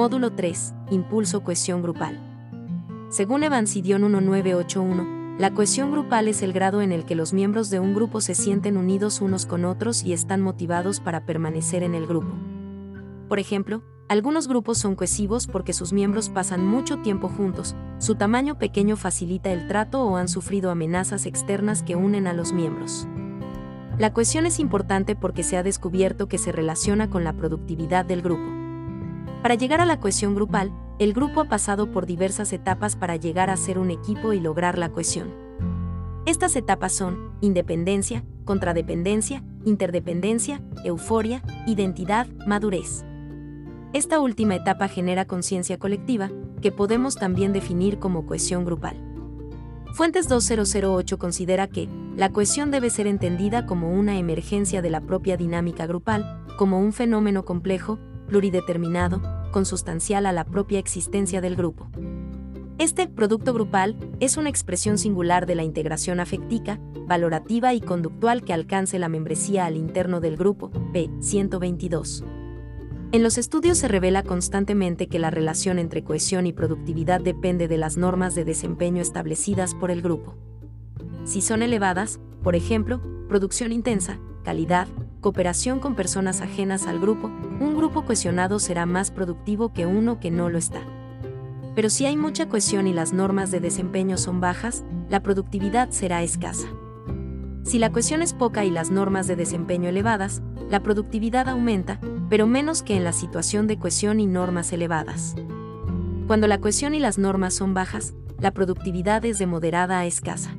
Módulo 3. Impulso cohesión grupal. Según Evansidion 1981, la cohesión grupal es el grado en el que los miembros de un grupo se sienten unidos unos con otros y están motivados para permanecer en el grupo. Por ejemplo, algunos grupos son cohesivos porque sus miembros pasan mucho tiempo juntos, su tamaño pequeño facilita el trato o han sufrido amenazas externas que unen a los miembros. La cohesión es importante porque se ha descubierto que se relaciona con la productividad del grupo. Para llegar a la cohesión grupal, el grupo ha pasado por diversas etapas para llegar a ser un equipo y lograr la cohesión. Estas etapas son independencia, contradependencia, interdependencia, euforia, identidad, madurez. Esta última etapa genera conciencia colectiva, que podemos también definir como cohesión grupal. Fuentes 2008 considera que la cohesión debe ser entendida como una emergencia de la propia dinámica grupal, como un fenómeno complejo, plurideterminado, consustancial a la propia existencia del grupo. Este producto grupal es una expresión singular de la integración afectiva, valorativa y conductual que alcance la membresía al interno del grupo, p. 122. En los estudios se revela constantemente que la relación entre cohesión y productividad depende de las normas de desempeño establecidas por el grupo. Si son elevadas, por ejemplo, producción intensa, calidad, cooperación con personas ajenas al grupo, un grupo cohesionado será más productivo que uno que no lo está. Pero si hay mucha cohesión y las normas de desempeño son bajas, la productividad será escasa. Si la cohesión es poca y las normas de desempeño elevadas, la productividad aumenta, pero menos que en la situación de cohesión y normas elevadas. Cuando la cohesión y las normas son bajas, la productividad es de moderada a escasa.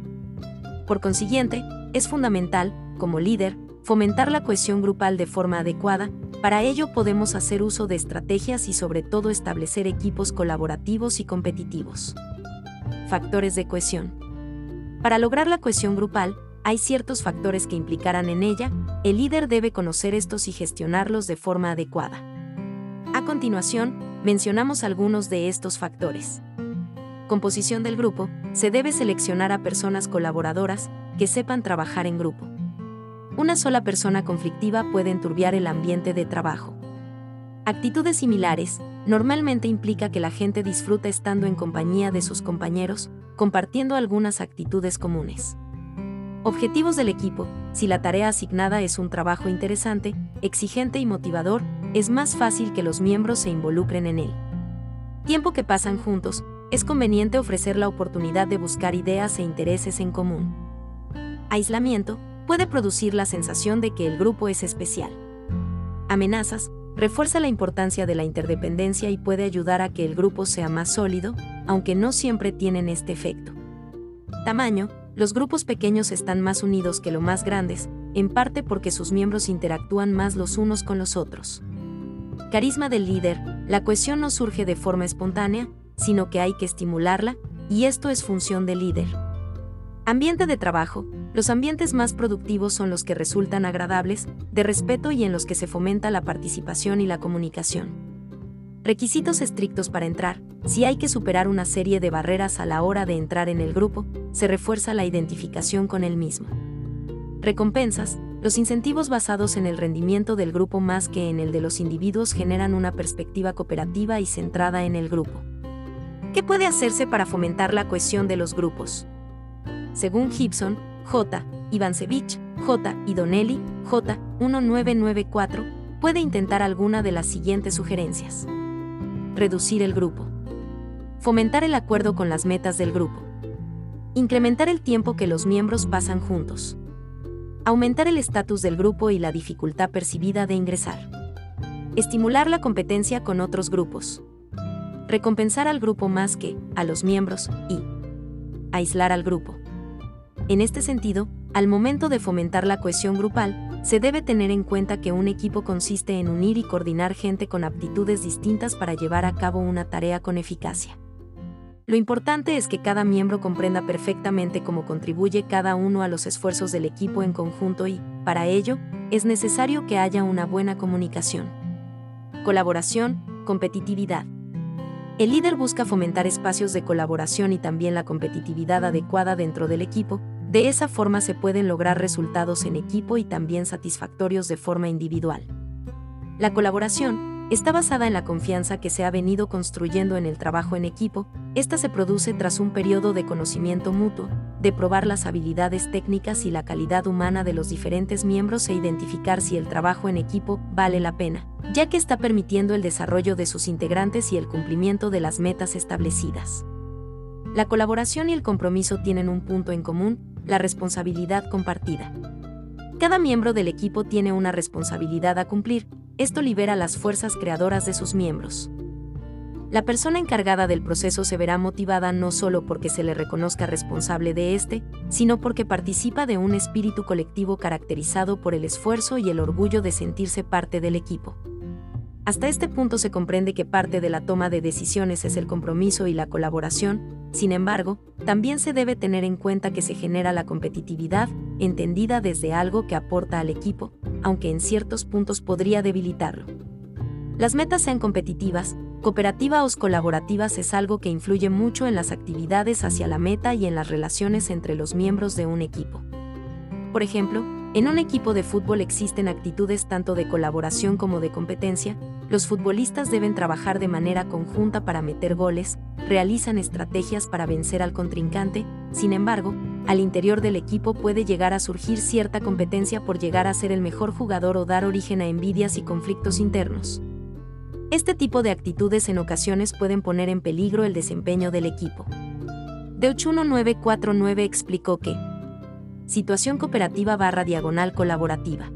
Por consiguiente, es fundamental, como líder, fomentar la cohesión grupal de forma adecuada, para ello podemos hacer uso de estrategias y sobre todo establecer equipos colaborativos y competitivos. Factores de cohesión. Para lograr la cohesión grupal, hay ciertos factores que implicarán en ella, el líder debe conocer estos y gestionarlos de forma adecuada. A continuación, mencionamos algunos de estos factores. Composición del grupo, se debe seleccionar a personas colaboradoras que sepan trabajar en grupo. Una sola persona conflictiva puede enturbiar el ambiente de trabajo. Actitudes similares normalmente implica que la gente disfruta estando en compañía de sus compañeros, compartiendo algunas actitudes comunes. Objetivos del equipo. Si la tarea asignada es un trabajo interesante, exigente y motivador, es más fácil que los miembros se involucren en él. Tiempo que pasan juntos, es conveniente ofrecer la oportunidad de buscar ideas e intereses en común. Aislamiento puede producir la sensación de que el grupo es especial. Amenazas refuerza la importancia de la interdependencia y puede ayudar a que el grupo sea más sólido, aunque no siempre tienen este efecto. Tamaño los grupos pequeños están más unidos que los más grandes, en parte porque sus miembros interactúan más los unos con los otros. Carisma del líder, la cohesión no surge de forma espontánea, sino que hay que estimularla, y esto es función del líder. Ambiente de trabajo, los ambientes más productivos son los que resultan agradables, de respeto y en los que se fomenta la participación y la comunicación. Requisitos estrictos para entrar. Si hay que superar una serie de barreras a la hora de entrar en el grupo, se refuerza la identificación con el mismo. Recompensas. Los incentivos basados en el rendimiento del grupo más que en el de los individuos generan una perspectiva cooperativa y centrada en el grupo. ¿Qué puede hacerse para fomentar la cohesión de los grupos? Según Gibson, J. Ivancevich, J. y Donnelly, J. 1994, puede intentar alguna de las siguientes sugerencias. Reducir el grupo. Fomentar el acuerdo con las metas del grupo. Incrementar el tiempo que los miembros pasan juntos. Aumentar el estatus del grupo y la dificultad percibida de ingresar. Estimular la competencia con otros grupos. Recompensar al grupo más que a los miembros y aislar al grupo. En este sentido, al momento de fomentar la cohesión grupal, se debe tener en cuenta que un equipo consiste en unir y coordinar gente con aptitudes distintas para llevar a cabo una tarea con eficacia. Lo importante es que cada miembro comprenda perfectamente cómo contribuye cada uno a los esfuerzos del equipo en conjunto y, para ello, es necesario que haya una buena comunicación. Colaboración, competitividad. El líder busca fomentar espacios de colaboración y también la competitividad adecuada dentro del equipo, de esa forma se pueden lograr resultados en equipo y también satisfactorios de forma individual. La colaboración está basada en la confianza que se ha venido construyendo en el trabajo en equipo, esta se produce tras un periodo de conocimiento mutuo, de probar las habilidades técnicas y la calidad humana de los diferentes miembros e identificar si el trabajo en equipo vale la pena, ya que está permitiendo el desarrollo de sus integrantes y el cumplimiento de las metas establecidas. La colaboración y el compromiso tienen un punto en común, la responsabilidad compartida. Cada miembro del equipo tiene una responsabilidad a cumplir, esto libera las fuerzas creadoras de sus miembros. La persona encargada del proceso se verá motivada no solo porque se le reconozca responsable de este, sino porque participa de un espíritu colectivo caracterizado por el esfuerzo y el orgullo de sentirse parte del equipo. Hasta este punto se comprende que parte de la toma de decisiones es el compromiso y la colaboración, sin embargo, también se debe tener en cuenta que se genera la competitividad, entendida desde algo que aporta al equipo, aunque en ciertos puntos podría debilitarlo. Las metas sean competitivas, cooperativas o colaborativas es algo que influye mucho en las actividades hacia la meta y en las relaciones entre los miembros de un equipo. Por ejemplo, en un equipo de fútbol existen actitudes tanto de colaboración como de competencia, los futbolistas deben trabajar de manera conjunta para meter goles, realizan estrategias para vencer al contrincante, sin embargo, al interior del equipo puede llegar a surgir cierta competencia por llegar a ser el mejor jugador o dar origen a envidias y conflictos internos. Este tipo de actitudes en ocasiones pueden poner en peligro el desempeño del equipo. De 1949 explicó que, Situación cooperativa barra diagonal colaborativa.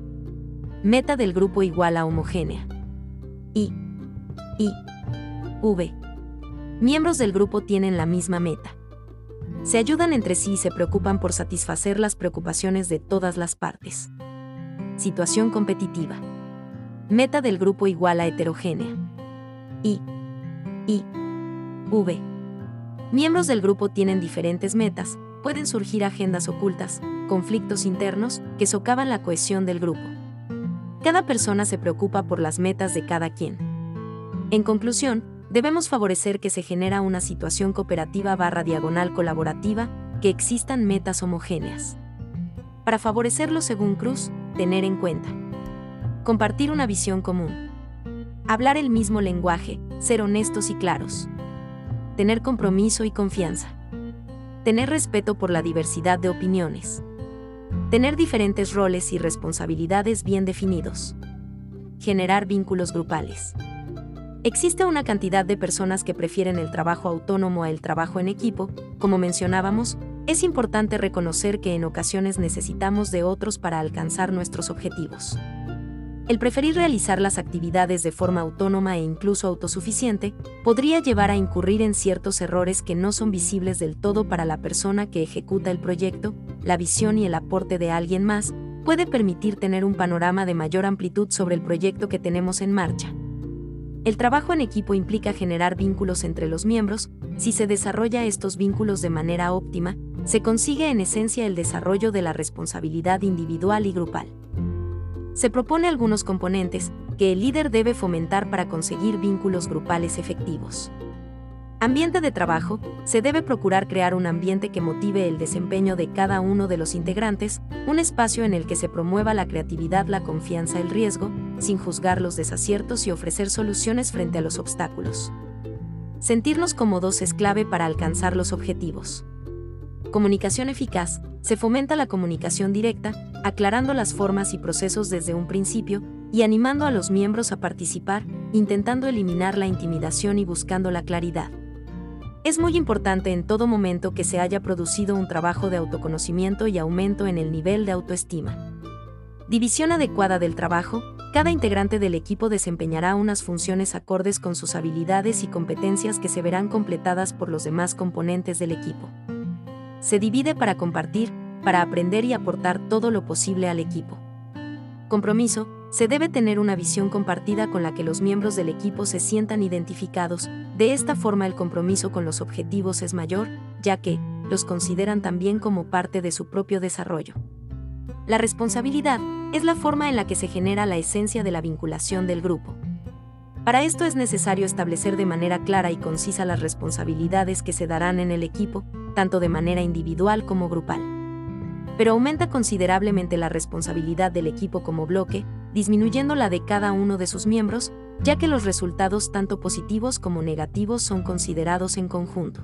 Meta del grupo igual a homogénea. I. I. V. Miembros del grupo tienen la misma meta. Se ayudan entre sí y se preocupan por satisfacer las preocupaciones de todas las partes. Situación competitiva. Meta del grupo igual a heterogénea. I. I. V. Miembros del grupo tienen diferentes metas, pueden surgir agendas ocultas, conflictos internos, que socavan la cohesión del grupo. Cada persona se preocupa por las metas de cada quien. En conclusión, debemos favorecer que se genera una situación cooperativa barra diagonal colaborativa, que existan metas homogéneas. Para favorecerlo según Cruz, tener en cuenta. Compartir una visión común. Hablar el mismo lenguaje, ser honestos y claros. Tener compromiso y confianza tener respeto por la diversidad de opiniones, tener diferentes roles y responsabilidades bien definidos, generar vínculos grupales. Existe una cantidad de personas que prefieren el trabajo autónomo a el trabajo en equipo, como mencionábamos, es importante reconocer que en ocasiones necesitamos de otros para alcanzar nuestros objetivos. El preferir realizar las actividades de forma autónoma e incluso autosuficiente podría llevar a incurrir en ciertos errores que no son visibles del todo para la persona que ejecuta el proyecto, la visión y el aporte de alguien más puede permitir tener un panorama de mayor amplitud sobre el proyecto que tenemos en marcha. El trabajo en equipo implica generar vínculos entre los miembros, si se desarrolla estos vínculos de manera óptima, se consigue en esencia el desarrollo de la responsabilidad individual y grupal se propone algunos componentes que el líder debe fomentar para conseguir vínculos grupales efectivos. Ambiente de trabajo, se debe procurar crear un ambiente que motive el desempeño de cada uno de los integrantes, un espacio en el que se promueva la creatividad, la confianza, el riesgo, sin juzgar los desaciertos y ofrecer soluciones frente a los obstáculos. Sentirnos cómodos es clave para alcanzar los objetivos. Comunicación eficaz, se fomenta la comunicación directa, aclarando las formas y procesos desde un principio, y animando a los miembros a participar, intentando eliminar la intimidación y buscando la claridad. Es muy importante en todo momento que se haya producido un trabajo de autoconocimiento y aumento en el nivel de autoestima. División adecuada del trabajo, cada integrante del equipo desempeñará unas funciones acordes con sus habilidades y competencias que se verán completadas por los demás componentes del equipo. Se divide para compartir, para aprender y aportar todo lo posible al equipo. Compromiso, se debe tener una visión compartida con la que los miembros del equipo se sientan identificados, de esta forma el compromiso con los objetivos es mayor, ya que, los consideran también como parte de su propio desarrollo. La responsabilidad es la forma en la que se genera la esencia de la vinculación del grupo. Para esto es necesario establecer de manera clara y concisa las responsabilidades que se darán en el equipo, tanto de manera individual como grupal pero aumenta considerablemente la responsabilidad del equipo como bloque, disminuyendo la de cada uno de sus miembros, ya que los resultados tanto positivos como negativos son considerados en conjunto.